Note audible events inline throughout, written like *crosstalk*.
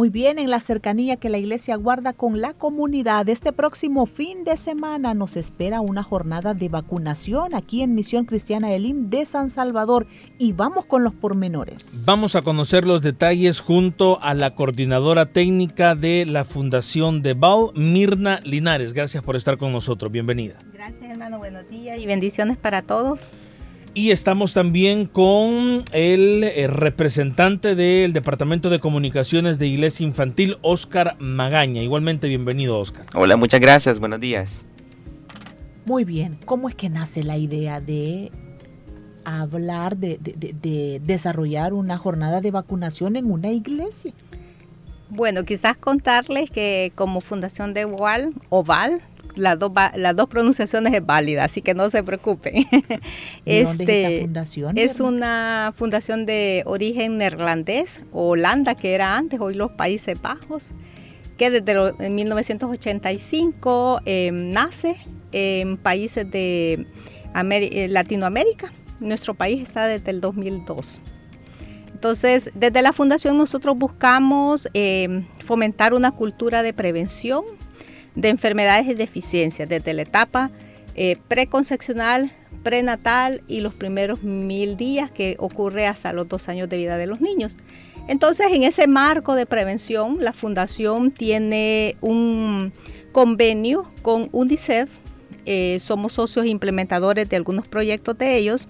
Muy bien, en la cercanía que la iglesia guarda con la comunidad, este próximo fin de semana nos espera una jornada de vacunación aquí en Misión Cristiana Elim de San Salvador y vamos con los pormenores. Vamos a conocer los detalles junto a la coordinadora técnica de la Fundación de Bal, Mirna Linares. Gracias por estar con nosotros, bienvenida. Gracias hermano, buenos días y bendiciones para todos. Y estamos también con el, eh, representante del Departamento de Comunicaciones de Iglesia Infantil, Oscar Magaña. Igualmente, bienvenido, Oscar. Hola, muchas gracias. Buenos días. Muy bien. ¿Cómo es que nace la idea de hablar, de, de desarrollar una jornada de vacunación en una iglesia? Bueno, quizás contarles que como Fundación de Oval, Oval las dos, las dos pronunciaciones es válida, así que no se preocupen. *laughs* este, es fundación? Es una fundación de origen neerlandés, Holanda, que era antes, hoy los Países Bajos, que desde 1985 em, nace en países de eh, Latinoamérica. Nuestro país está desde el 2002. Entonces, desde la fundación nosotros buscamos em, fomentar una cultura de prevención de enfermedades y deficiencias desde la etapa eh, preconcepcional, prenatal y los primeros mil días que ocurre hasta los dos años de vida de los niños. Entonces, en ese marco de prevención, la Fundación tiene un convenio con UNICEF. Eh, somos socios implementadores de algunos proyectos de ellos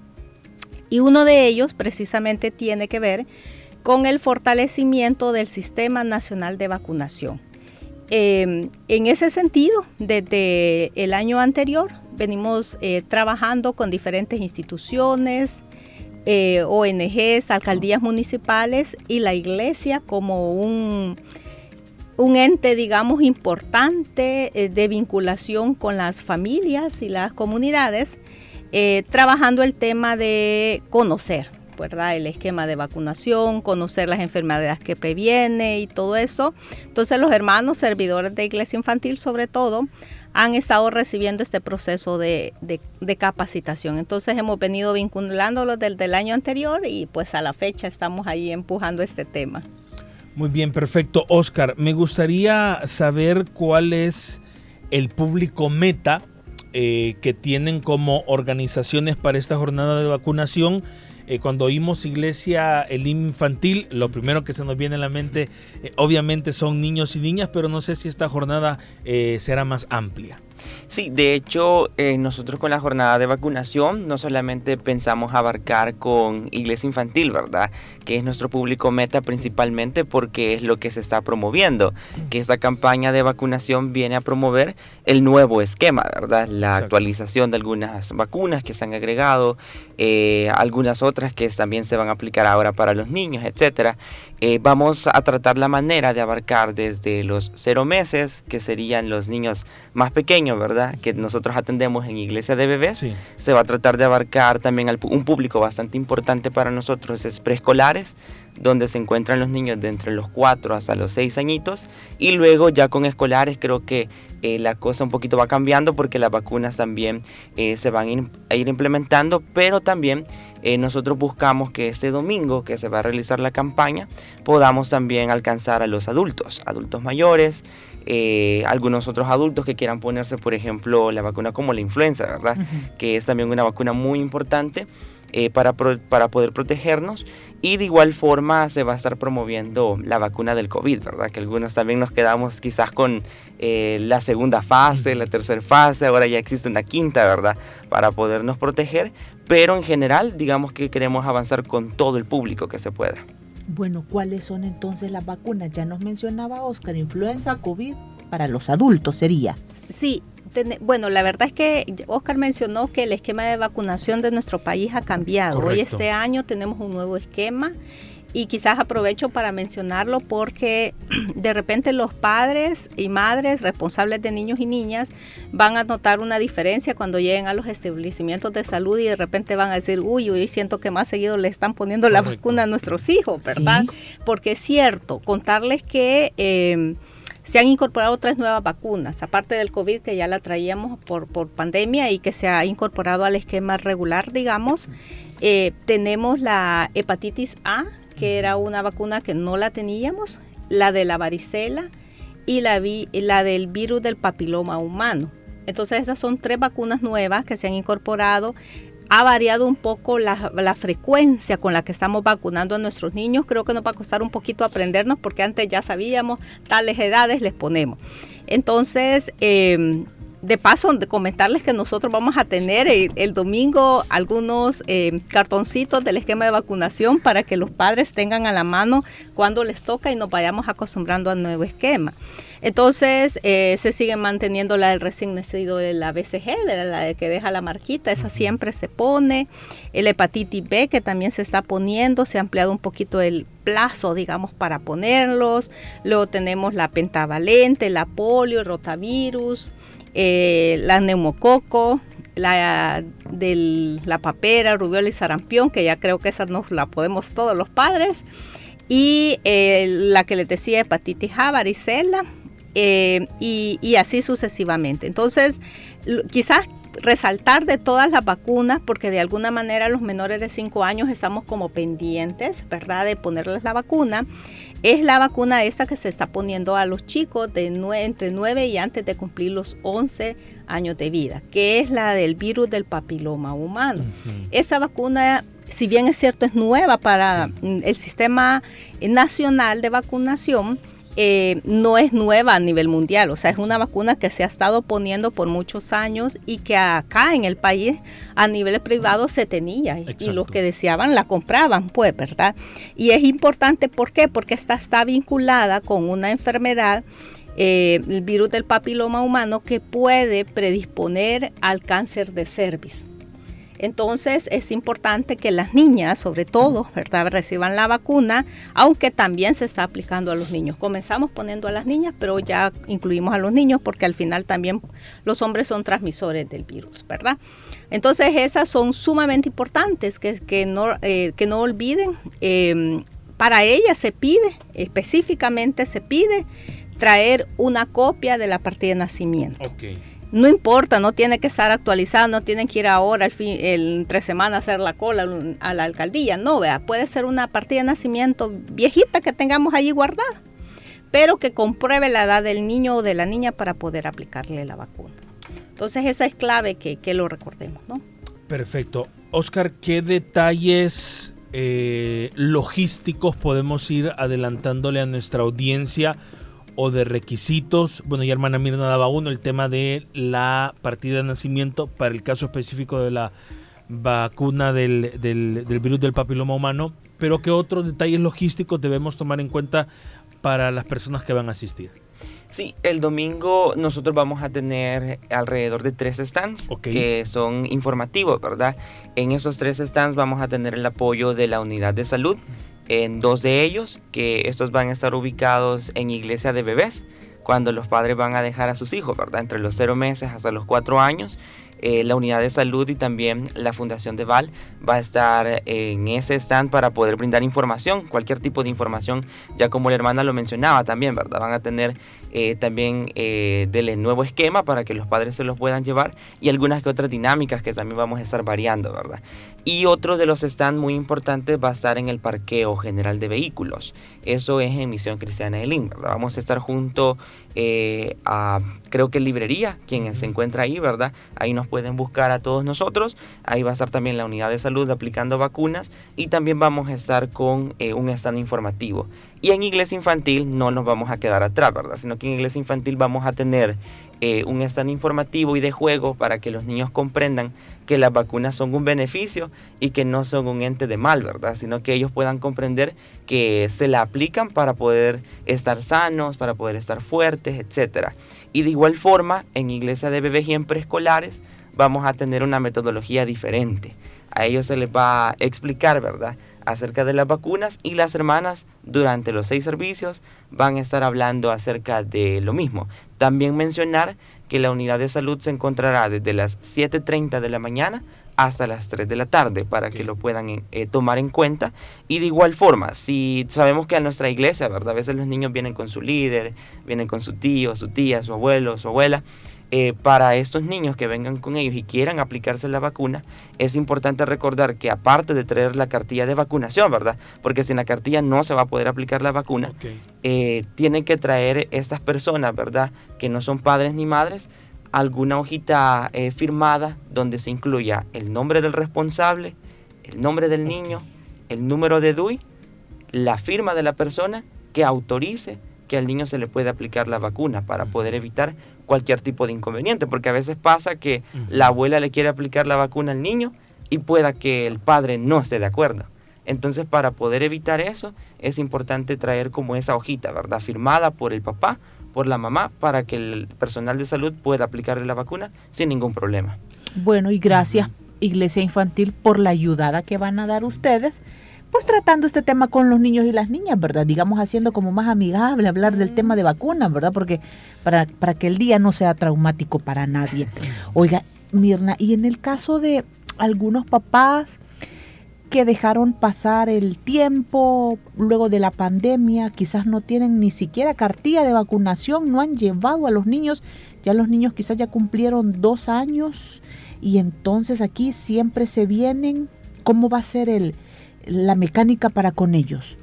y uno de ellos precisamente tiene que ver con el fortalecimiento del Sistema Nacional de Vacunación. Em, en ese sentido, desde el año anterior venimos eh, trabajando con diferentes instituciones, eh, ONGs, alcaldías municipales y la iglesia como un, un ente, digamos, importante eh, de vinculación con las familias y las comunidades, trabajando el tema de conocer, el esquema de vacunación, conocer las enfermedades que previene y todo eso. Entonces los hermanos servidores de iglesia infantil sobre todo han estado recibiendo este proceso de, capacitación. Entonces hemos venido vinculándolo desde el año anterior y pues a la fecha estamos ahí empujando este tema. Muy bien, perfecto. Oscar, me gustaría saber cuál es el público meta eh, que tienen como organizaciones para esta jornada de vacunación eh, cuando oímos iglesia el infantil, lo primero que se nos viene a la mente eh, obviamente son niños y niñas, pero no sé si esta jornada eh, será más amplia. Sí, de hecho, eh, nosotros con la jornada de vacunación no solamente pensamos abarcar con iglesia infantil, ¿verdad? Que es nuestro público meta principalmente porque es lo que se está promoviendo, que esta campaña de vacunación viene a promover el nuevo esquema, ¿verdad? La actualización de algunas vacunas que se han agregado, eh, algunas otras que también se van a aplicar ahora para los niños, etcétera. Eh, vamos a tratar la manera de abarcar desde los cero meses, que serían los niños más pequeños, ¿verdad? Que nosotros atendemos en Iglesia de Bebés. Se va a tratar de abarcar también un público bastante importante para nosotros, es preescolares, donde se encuentran los niños de entre los 4 hasta los 6 añitos. Y luego ya con escolares creo que eh, la cosa un poquito va cambiando porque las vacunas también eh, se van a ir implementando, pero también eh, nosotros buscamos que este domingo que se va a realizar la campaña podamos también alcanzar a los adultos, adultos mayores, eh, algunos otros adultos que quieran ponerse, por ejemplo, la vacuna como la influenza, ¿verdad? Que es también una vacuna muy importante eh, para, para poder protegernos. Y de igual forma se va a estar promoviendo la vacuna del COVID, ¿verdad? Que algunos también nos quedamos quizás con la segunda fase, la tercera fase, ahora ya existe una quinta, ¿verdad? Para podernos proteger pero en general digamos que queremos avanzar con todo el público que se pueda. Bueno, ¿cuáles son entonces las vacunas? Ya nos mencionaba Oscar, influenza, COVID, para los adultos sería. Sí, bueno, la verdad es que Oscar mencionó que el esquema de vacunación de nuestro país ha cambiado. Hoy este año tenemos un nuevo esquema y quizás aprovecho para mencionarlo porque *clears throat* de repente los padres y madres responsables de niños y niñas van a notar una diferencia cuando lleguen a los establecimientos de salud y de repente van a decir, uy, hoy siento que más seguido le están poniendo la vacuna a nuestros hijos, ¿verdad? Porque es cierto, contarles que... Eh, se han incorporado tres nuevas vacunas, aparte del COVID que ya la traíamos por, por pandemia y que se ha incorporado al esquema regular, digamos. Eh, tenemos la hepatitis A, que era una vacuna que no la teníamos, la de la varicela y la, la del virus del papiloma humano. Entonces esas son tres vacunas nuevas que se han incorporado. Ha variado un poco la, la, frecuencia con la que estamos vacunando a nuestros niños. Creo que nos va a costar un poquito aprendernos porque antes ya sabíamos tales edades les ponemos. Entonces, eh, de paso, de comentarles que nosotros vamos a tener el, domingo algunos eh, cartoncitos del esquema de vacunación para que los padres tengan a la mano cuando les toca y nos vayamos acostumbrando al nuevo esquema. Entonces, eh, se sigue manteniendo la del recién nacido de la BCG, la de que deja la marquita, esa siempre se pone. El hepatitis B, que también se está poniendo, se ha ampliado un poquito el plazo, digamos, para ponerlos. Luego tenemos la pentavalente, la polio, el rotavirus eh, la neumococo, la de la papera, rubiola y sarampión, que ya creo que esa nos la podemos todos los padres, y eh, la que les decía hepatitis A, varicela, eh, y, y, así sucesivamente. Entonces, quizás resaltar de todas las vacunas, porque de alguna manera los menores de 5 años estamos como pendientes, ¿verdad?, de ponerles la vacuna es la vacuna esta que se está poniendo a los chicos de entre 9 y antes de cumplir los 11 años de vida, que es la del virus del papiloma humano. Esa vacuna, si bien es cierto, es nueva para el sistema nacional de vacunación, eh, no es nueva a nivel mundial, o sea, es una vacuna que se ha estado poniendo por muchos años y que acá en el país a nivel privado se tenía y los que deseaban la compraban, pues, ¿verdad? Y es importante, ¿por qué? Porque esta está vinculada con una enfermedad eh, el virus del papiloma humano que puede predisponer al cáncer de cervix. Entonces es importante que las niñas, sobre todo, ¿verdad? reciban la vacuna, aunque también se está aplicando a los niños. Comenzamos poniendo a las niñas, pero ya incluimos a los niños porque al final también los hombres son transmisores del virus, ¿verdad? Entonces esas son sumamente importantes que, no, eh, que no olviden. Em, para ellas se pide, específicamente se pide traer una copia de la partida de nacimiento. No importa, no tiene que estar actualizado, no tienen que ir ahora, el fin, el, tres semanas a hacer la cola a la alcaldía. No, vea, puede ser una partida de nacimiento viejita que tengamos allí guardada, pero que compruebe la edad del niño o de la niña para poder aplicarle la vacuna. Entonces esa es clave que, lo recordemos, ¿no? Perfecto. Oscar, ¿qué detalles eh, logísticos podemos ir adelantándole a nuestra audiencia? O de requisitos. Bueno, ya hermana Mirna daba uno, el tema de la partida de nacimiento para el caso específico de la vacuna del, del, virus del papiloma humano, pero ¿qué otros detalles logísticos debemos tomar en cuenta para las personas que van a asistir? Sí, el domingo nosotros vamos a tener alrededor de tres stands que son informativos, ¿verdad? En esos tres stands vamos a tener el apoyo de la unidad de salud, en dos de ellos, que estos van a estar ubicados en iglesia de bebés, cuando los padres van a dejar a sus hijos, ¿verdad? Entre los cero meses hasta los cuatro años. Eh, la unidad de salud y también la Fundación de Val va a estar en ese stand para poder brindar información, cualquier tipo de información, ya como la hermana lo mencionaba también, ¿verdad? Van a tener eh, también eh, del nuevo esquema para que los padres se los puedan llevar y algunas que otras dinámicas que también vamos a estar variando, ¿verdad? Y otro de los stands muy importantes va a estar en el parqueo general de vehículos. Eso es en Misión Cristiana de ¿verdad? Vamos a estar junto eh, a, creo que librería, quien se encuentra ahí, ¿verdad? Ahí nos pueden buscar a todos nosotros. Ahí va a estar también la unidad de salud aplicando vacunas y también vamos a estar con eh, un stand informativo. Y en iglesia infantil no nos vamos a quedar atrás, ¿verdad? Sino que en iglesia infantil vamos a tener eh, un stand informativo y de juego para que los niños comprendan que las vacunas son un beneficio y que no son un ente de mal, ¿verdad? Sino que ellos puedan comprender que se la aplican para poder estar sanos, para poder estar fuertes, etc. Y de igual forma, en iglesia de bebés y en preescolares vamos a tener una metodología diferente. A ellos se les va a explicar, ¿verdad?, acerca de las vacunas y las hermanas durante los seis servicios van a estar hablando acerca de lo mismo. También mencionar que la unidad de salud se encontrará desde las 7.30 de la mañana hasta las 3 de la tarde para que lo puedan eh, tomar en cuenta. Y de igual forma, si sabemos que a nuestra iglesia, ¿verdad? A veces los niños vienen con su líder, vienen con su tío, su tía, su abuelo, su abuela. Eh, para estos niños que vengan con ellos y quieran aplicarse la vacuna, es importante recordar que aparte de traer la cartilla de vacunación, ¿verdad? Porque sin la cartilla no se va a poder aplicar la vacuna, eh, tienen que traer estas personas, ¿verdad? Que no son padres ni madres, alguna hojita eh, firmada donde se incluya el nombre del responsable, el nombre del niño, el número de DUI, la firma de la persona que autorice que al niño se le puede aplicar la vacuna para poder evitar cualquier tipo de inconveniente, porque a veces pasa que la abuela le quiere aplicar la vacuna al niño y pueda que el padre no esté de acuerdo. Entonces, para poder evitar eso, es importante traer como esa hojita, ¿verdad? Firmada por el papá por la mamá para que el personal de salud pueda aplicarle la vacuna sin ningún problema. Bueno, y gracias Iglesia Infantil por la ayudada que van a dar ustedes, pues tratando este tema con los niños y las niñas, ¿verdad? Digamos haciendo como más amigable hablar del tema de vacunas, ¿verdad? Porque para, para que el día no sea traumático para nadie. *clears throat* Oiga, Mirna, y en el caso de algunos papás, que dejaron pasar el tiempo luego de la pandemia, quizás no tienen ni siquiera cartilla de vacunación, no han llevado a los niños, ya los niños quizás ya cumplieron dos años y entonces aquí siempre se vienen, ¿cómo va a ser el, la mecánica para con ellos?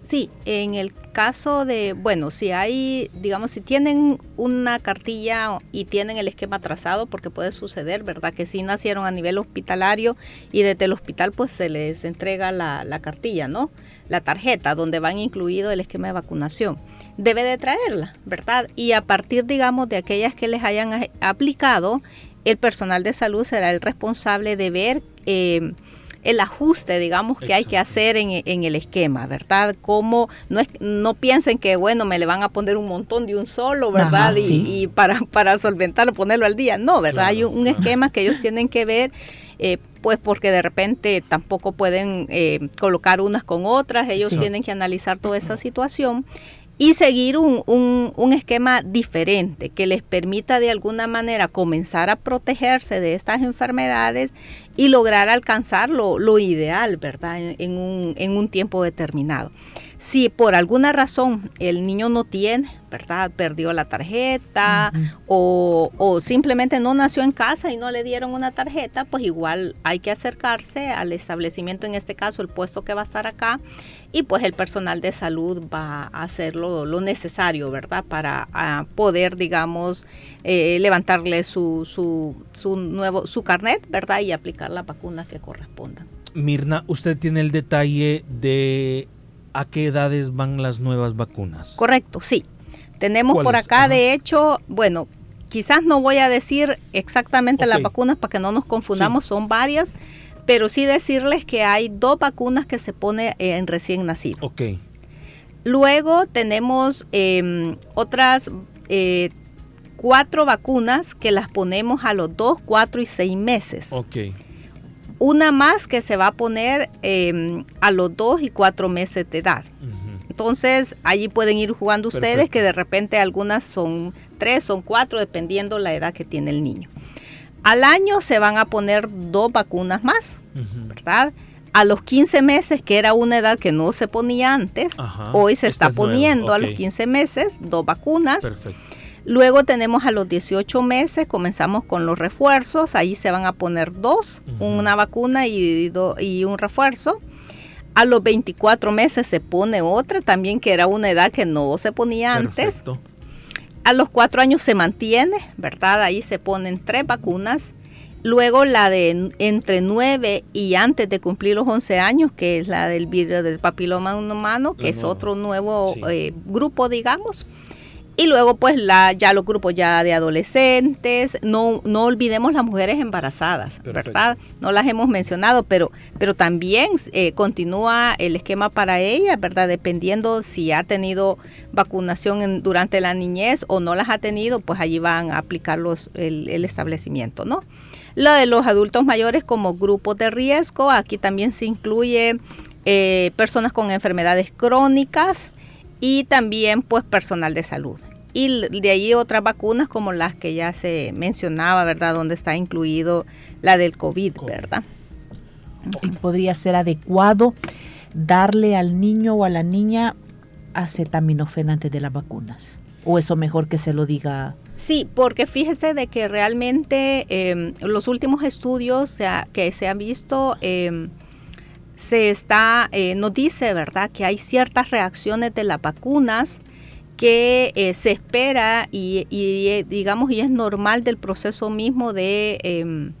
Sí, en el caso de, bueno, si hay, digamos, si tienen una cartilla y tienen el esquema trazado, porque puede suceder, ¿verdad? Que si nacieron a nivel hospitalario y desde el hospital pues se les entrega la, la cartilla, ¿no? La tarjeta donde van incluido el esquema de vacunación. Debe de traerla, ¿verdad? Y a partir, digamos, de aquellas que les hayan aplicado, el personal de salud será el responsable de ver... Eh, el ajuste, digamos, que hay que hacer en, el esquema, ¿verdad? Como no, es, no piensen que, bueno, me le van a poner un montón de un solo, ¿verdad? y, para, para solventarlo, ponerlo al día. No, ¿verdad? hay un, esquema que ellos tienen que ver. Eh, pues porque de repente tampoco pueden eh, colocar unas con otras, ellos tienen que analizar toda esa situación y seguir un, un, esquema diferente que les permita de alguna manera comenzar a protegerse de estas enfermedades y lograr alcanzar lo, lo ideal, ¿verdad? En, un, en un tiempo determinado. Si por alguna razón el niño no tiene, ¿verdad? Perdió la tarjeta o, o, simplemente no nació en casa y no le dieron una tarjeta, pues igual hay que acercarse al establecimiento, en este caso el puesto que va a estar acá, y pues el personal de salud va a hacer lo, necesario, ¿verdad? Para poder, digamos, eh, levantarle su, su, su, nuevo, su carnet, ¿verdad? Y aplicar las vacunas que correspondan. Mirna, usted tiene el detalle de a qué edades van las nuevas vacunas. Correcto, sí. Tenemos por acá, de hecho, bueno, quizás no voy a decir exactamente las vacunas para que no nos confundamos, son varias pero sí decirles que hay dos vacunas que se pone en recién nacido. Ok. Luego tenemos em, otras eh, cuatro vacunas que las ponemos a los dos, cuatro y seis meses. Ok. Una más que se va a poner em, a los dos y cuatro meses de edad. Entonces, allí pueden ir jugando ustedes, que de repente algunas son tres, son cuatro, dependiendo la edad que tiene el niño. Al año se van a poner dos vacunas más, ¿verdad? A los 15 meses, que era una edad que no se ponía antes, hoy se está poniendo a los 15 meses dos vacunas. Luego tenemos a los 18 meses, comenzamos con los refuerzos, ahí se van a poner dos, una vacuna y, y un refuerzo. A los 24 meses se pone otra, también que era una edad que no se ponía antes. A los cuatro años se mantiene, ¿verdad? Ahí se ponen tres vacunas. Luego la de entre nueve y antes de cumplir los 11 años, que es la del virus del papiloma humano, que es otro nuevo eh, grupo, digamos. Y luego pues la, ya los grupos ya de adolescentes, no, no olvidemos las mujeres embarazadas, ¿verdad? No las hemos mencionado, pero, pero también eh, continúa el esquema para ellas, ¿verdad? Dependiendo si ha tenido vacunación durante la niñez o no las ha tenido, pues allí van a aplicar los, el, el establecimiento, ¿no? Lo de los adultos mayores como grupos de riesgo, aquí también se incluye eh, personas con enfermedades crónicas, y también pues personal de salud. Y de ahí otras vacunas como las que ya se mencionaba, ¿verdad? Donde está incluido la del COVID, ¿verdad? Y podría ser adecuado darle al niño o a la niña acetaminofén antes de las vacunas. ¿O eso mejor que se lo diga? Sí, porque fíjese de que realmente eh, los últimos estudios que se han visto... Eh, se está, eh, nos dice, ¿verdad?, que hay ciertas reacciones de las vacunas que eh, se espera y, eh, digamos, y es normal del proceso mismo de, em,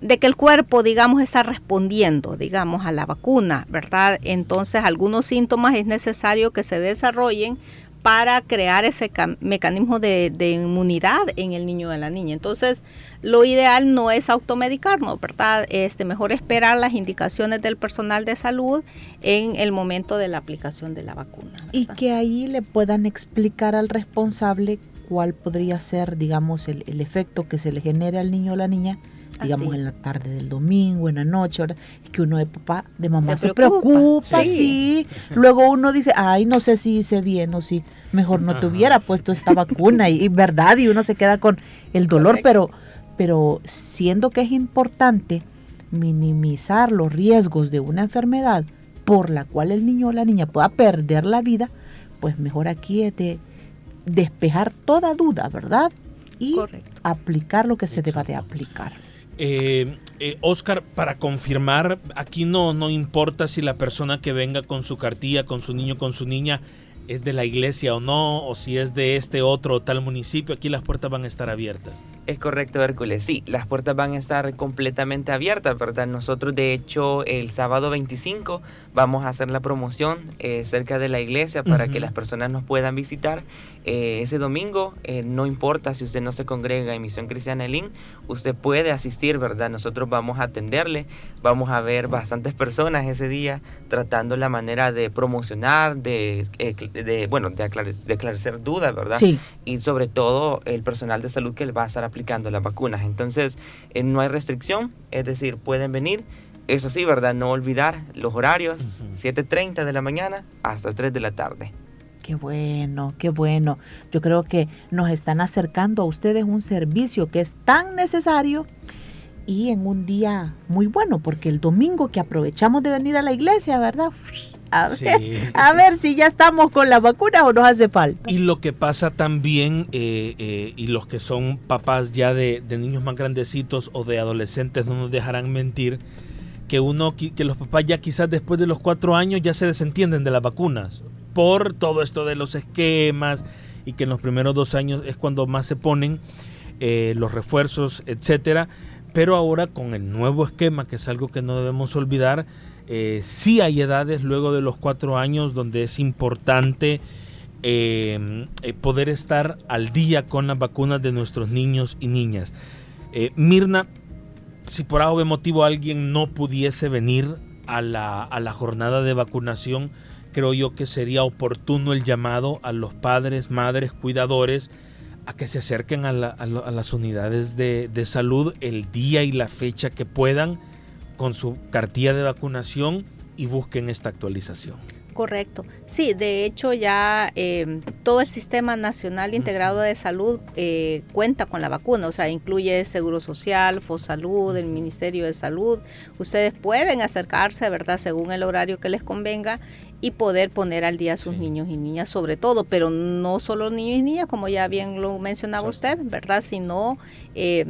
de que el cuerpo, digamos, está respondiendo, digamos, a la vacuna, ¿verdad? Entonces, algunos síntomas es necesario que se desarrollen para crear ese mecanismo de, de, inmunidad en el niño o en la niña. Entonces, lo ideal no es automedicarnos, ¿verdad? Este, mejor esperar las indicaciones del personal de salud en el momento de la aplicación de la vacuna. Y que ahí le puedan explicar al responsable cuál podría ser, digamos, el, el efecto que se le genere al niño o la niña digamos en la tarde del domingo, en la noche, ¿verdad? Es que uno de papá, de mamá se, preocupa, sí. Luego uno dice, ay, no sé si hice bien o si mejor no te hubiera puesto esta vacuna, y, verdad, y uno se queda con el dolor, pero pero siendo que es importante minimizar los riesgos de una enfermedad por la cual el niño o la niña pueda perder la vida, pues mejor aquí es de despejar toda duda, ¿verdad? Y aplicar lo que se deba de aplicar. Eh, eh, Oscar, para confirmar, aquí no, no importa si la persona que venga con su cartilla, con su niño, con su niña, es de la iglesia o no, o si es de este otro o tal municipio, aquí las puertas van a estar abiertas. Es correcto, Hércules. Sí, las puertas van a estar completamente abiertas, ¿verdad? Nosotros, de hecho, el sábado 25 vamos a hacer la promoción eh, cerca de la iglesia para que las personas nos puedan visitar. Eh, ese domingo, eh, no importa si usted no se congrega en Misión Cristiana Elín, usted puede asistir, ¿verdad? Nosotros vamos a atenderle, vamos a ver bastantes personas ese día tratando la manera de promocionar, de, de bueno, de, aclarecer dudas, ¿verdad? Sí. Y sobre todo el personal de salud que va a estar aplicando las vacunas. Entonces, eh, no hay restricción, es decir, pueden venir. Eso sí, ¿verdad? No olvidar los horarios, 7.30 de la mañana hasta 3 de la tarde. Qué bueno, qué bueno. Yo creo que nos están acercando a ustedes un servicio que es tan necesario y en un día muy bueno, porque el domingo que aprovechamos de venir a la iglesia, ¿verdad? A ver, si ya estamos con la vacuna o nos hace falta. Y lo que pasa también, eh, eh, y los que son papás ya de, niños más grandecitos o de adolescentes no nos dejarán mentir, que uno que los papás ya quizás después de los cuatro años ya se desentienden de las vacunas por todo esto de los esquemas y que en los primeros dos años es cuando más se ponen eh, los refuerzos, etcétera. Pero ahora con el nuevo esquema, que es algo que no debemos olvidar, eh, sí hay edades luego de los cuatro años donde es importante eh, poder estar al día con las vacunas de nuestros niños y niñas. Mirna, si por algo de motivo alguien no pudiese venir a la, a la, jornada de vacunación, creo yo que sería oportuno el llamado a los padres, madres, cuidadores, a que se acerquen a, las unidades de, de salud el día y la fecha que puedan con su cartilla de vacunación y busquen esta actualización. Correcto. Sí, de hecho ya em, todo el Sistema Nacional Integrado de Salud eh, cuenta con la vacuna, o sea, incluye Seguro Social, FOSALUD, el Ministerio de Salud. Ustedes pueden acercarse, ¿verdad?, según el horario que les convenga y poder poner al día a sus niños y niñas sobre todo, pero no solo niños y niñas, como ya bien lo mencionaba usted, ¿verdad?, sino... Eh,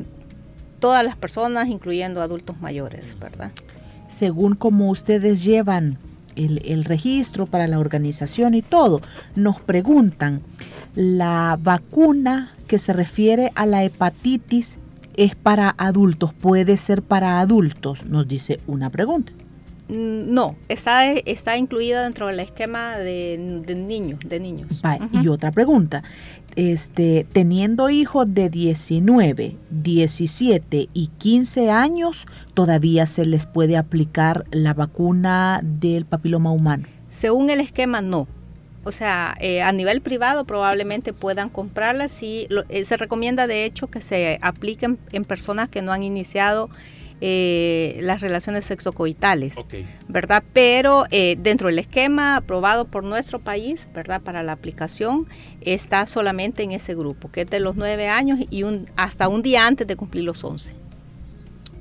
todas las personas, incluyendo adultos mayores, ¿verdad? Según como ustedes llevan el, registro para la organización y todo, nos preguntan, ¿la vacuna que se refiere a la hepatitis es para adultos? ¿Puede ser para adultos? Nos dice una pregunta. Mm, no, está, está incluida dentro del esquema de, niños, de niños. Y otra pregunta, este, teniendo hijos de 19, 17 y 15 años, ¿todavía se les puede aplicar la vacuna del papiloma humano? Según el esquema, no. O sea, eh, a nivel privado probablemente puedan comprarlas y eh, se recomienda de hecho que se apliquen en personas que no han iniciado eh, las relaciones sexocoitales, ¿verdad? Pero dentro del esquema aprobado por nuestro país, ¿verdad? Para la aplicación está solamente en ese grupo, que es de los nueve años y un, hasta un día antes de cumplir los once.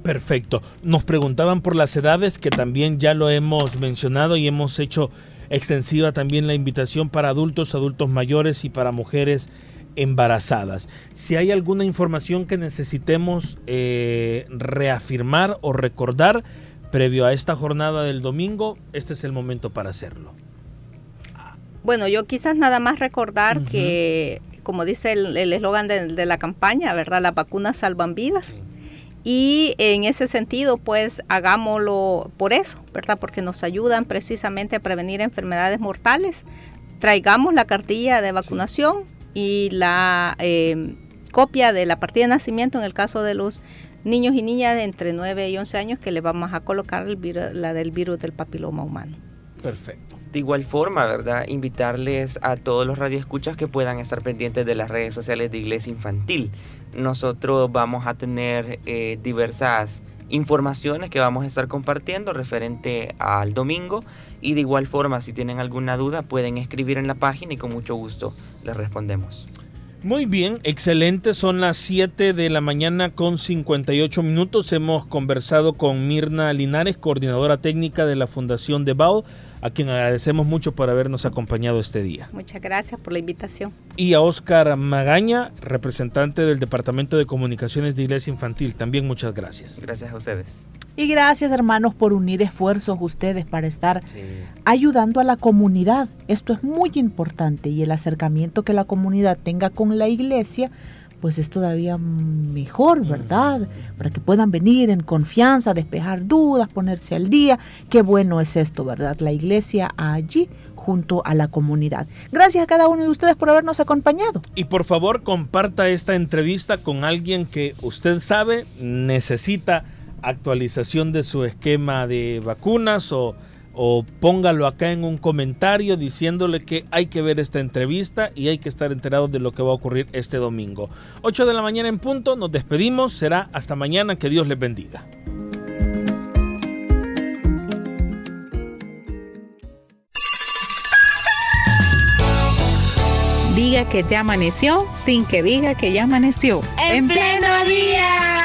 Perfecto. Nos preguntaban por las edades, que también ya lo hemos mencionado y hemos hecho extensiva también la invitación para adultos, adultos mayores y para mujeres embarazadas. Si hay alguna información que necesitemos eh, reafirmar o recordar previo a esta jornada del domingo, este es el momento para hacerlo. Bueno, yo quizás nada más recordar que, como dice el eslogan de, la campaña, ¿verdad? Las vacunas salvan vidas. Y en ese sentido, pues hagámoslo por eso, ¿verdad? Porque nos ayudan precisamente a prevenir enfermedades mortales. Traigamos la cartilla de vacunación y la em, copia de la partida de nacimiento en el caso de los niños y niñas de entre 9 y 11 años que le vamos a colocar la del virus del papiloma humano. Perfecto. De igual forma, ¿verdad? Invitarles a todos los radioescuchas que puedan estar pendientes de las redes sociales de Iglesia Infantil nosotros vamos a tener eh, diversas informaciones que vamos a estar compartiendo referente al domingo y de igual forma si tienen alguna duda pueden escribir en la página y con mucho gusto les respondemos. Muy bien, excelente. Son las 7 de la mañana con 58 minutos. Hemos conversado con Mirna Linares, coordinadora técnica de la Fundación de BAO a quien agradecemos mucho por habernos acompañado este día. Muchas gracias por la invitación. Y a Oscar Magaña, representante del Departamento de Comunicaciones de Iglesia Infantil, también muchas gracias. Gracias a ustedes. Y gracias hermanos por unir esfuerzos ustedes para estar ayudando a la comunidad. Esto es muy importante y el acercamiento que la comunidad tenga con la iglesia pues es todavía mejor, ¿verdad? Para que puedan venir en confianza, despejar dudas, ponerse al día. Qué bueno es esto, ¿verdad? La iglesia allí junto a la comunidad. Gracias a cada uno de ustedes por habernos acompañado. Y por favor comparta esta entrevista con alguien que usted sabe necesita actualización de su esquema de vacunas o o póngalo acá en un comentario diciéndole que hay que ver esta entrevista y hay que estar enterados de lo que va a ocurrir este domingo. 8 de la mañana en punto, nos despedimos, será hasta mañana, que Dios les bendiga. Diga que ya amaneció sin que diga que ya amaneció. En, pleno día.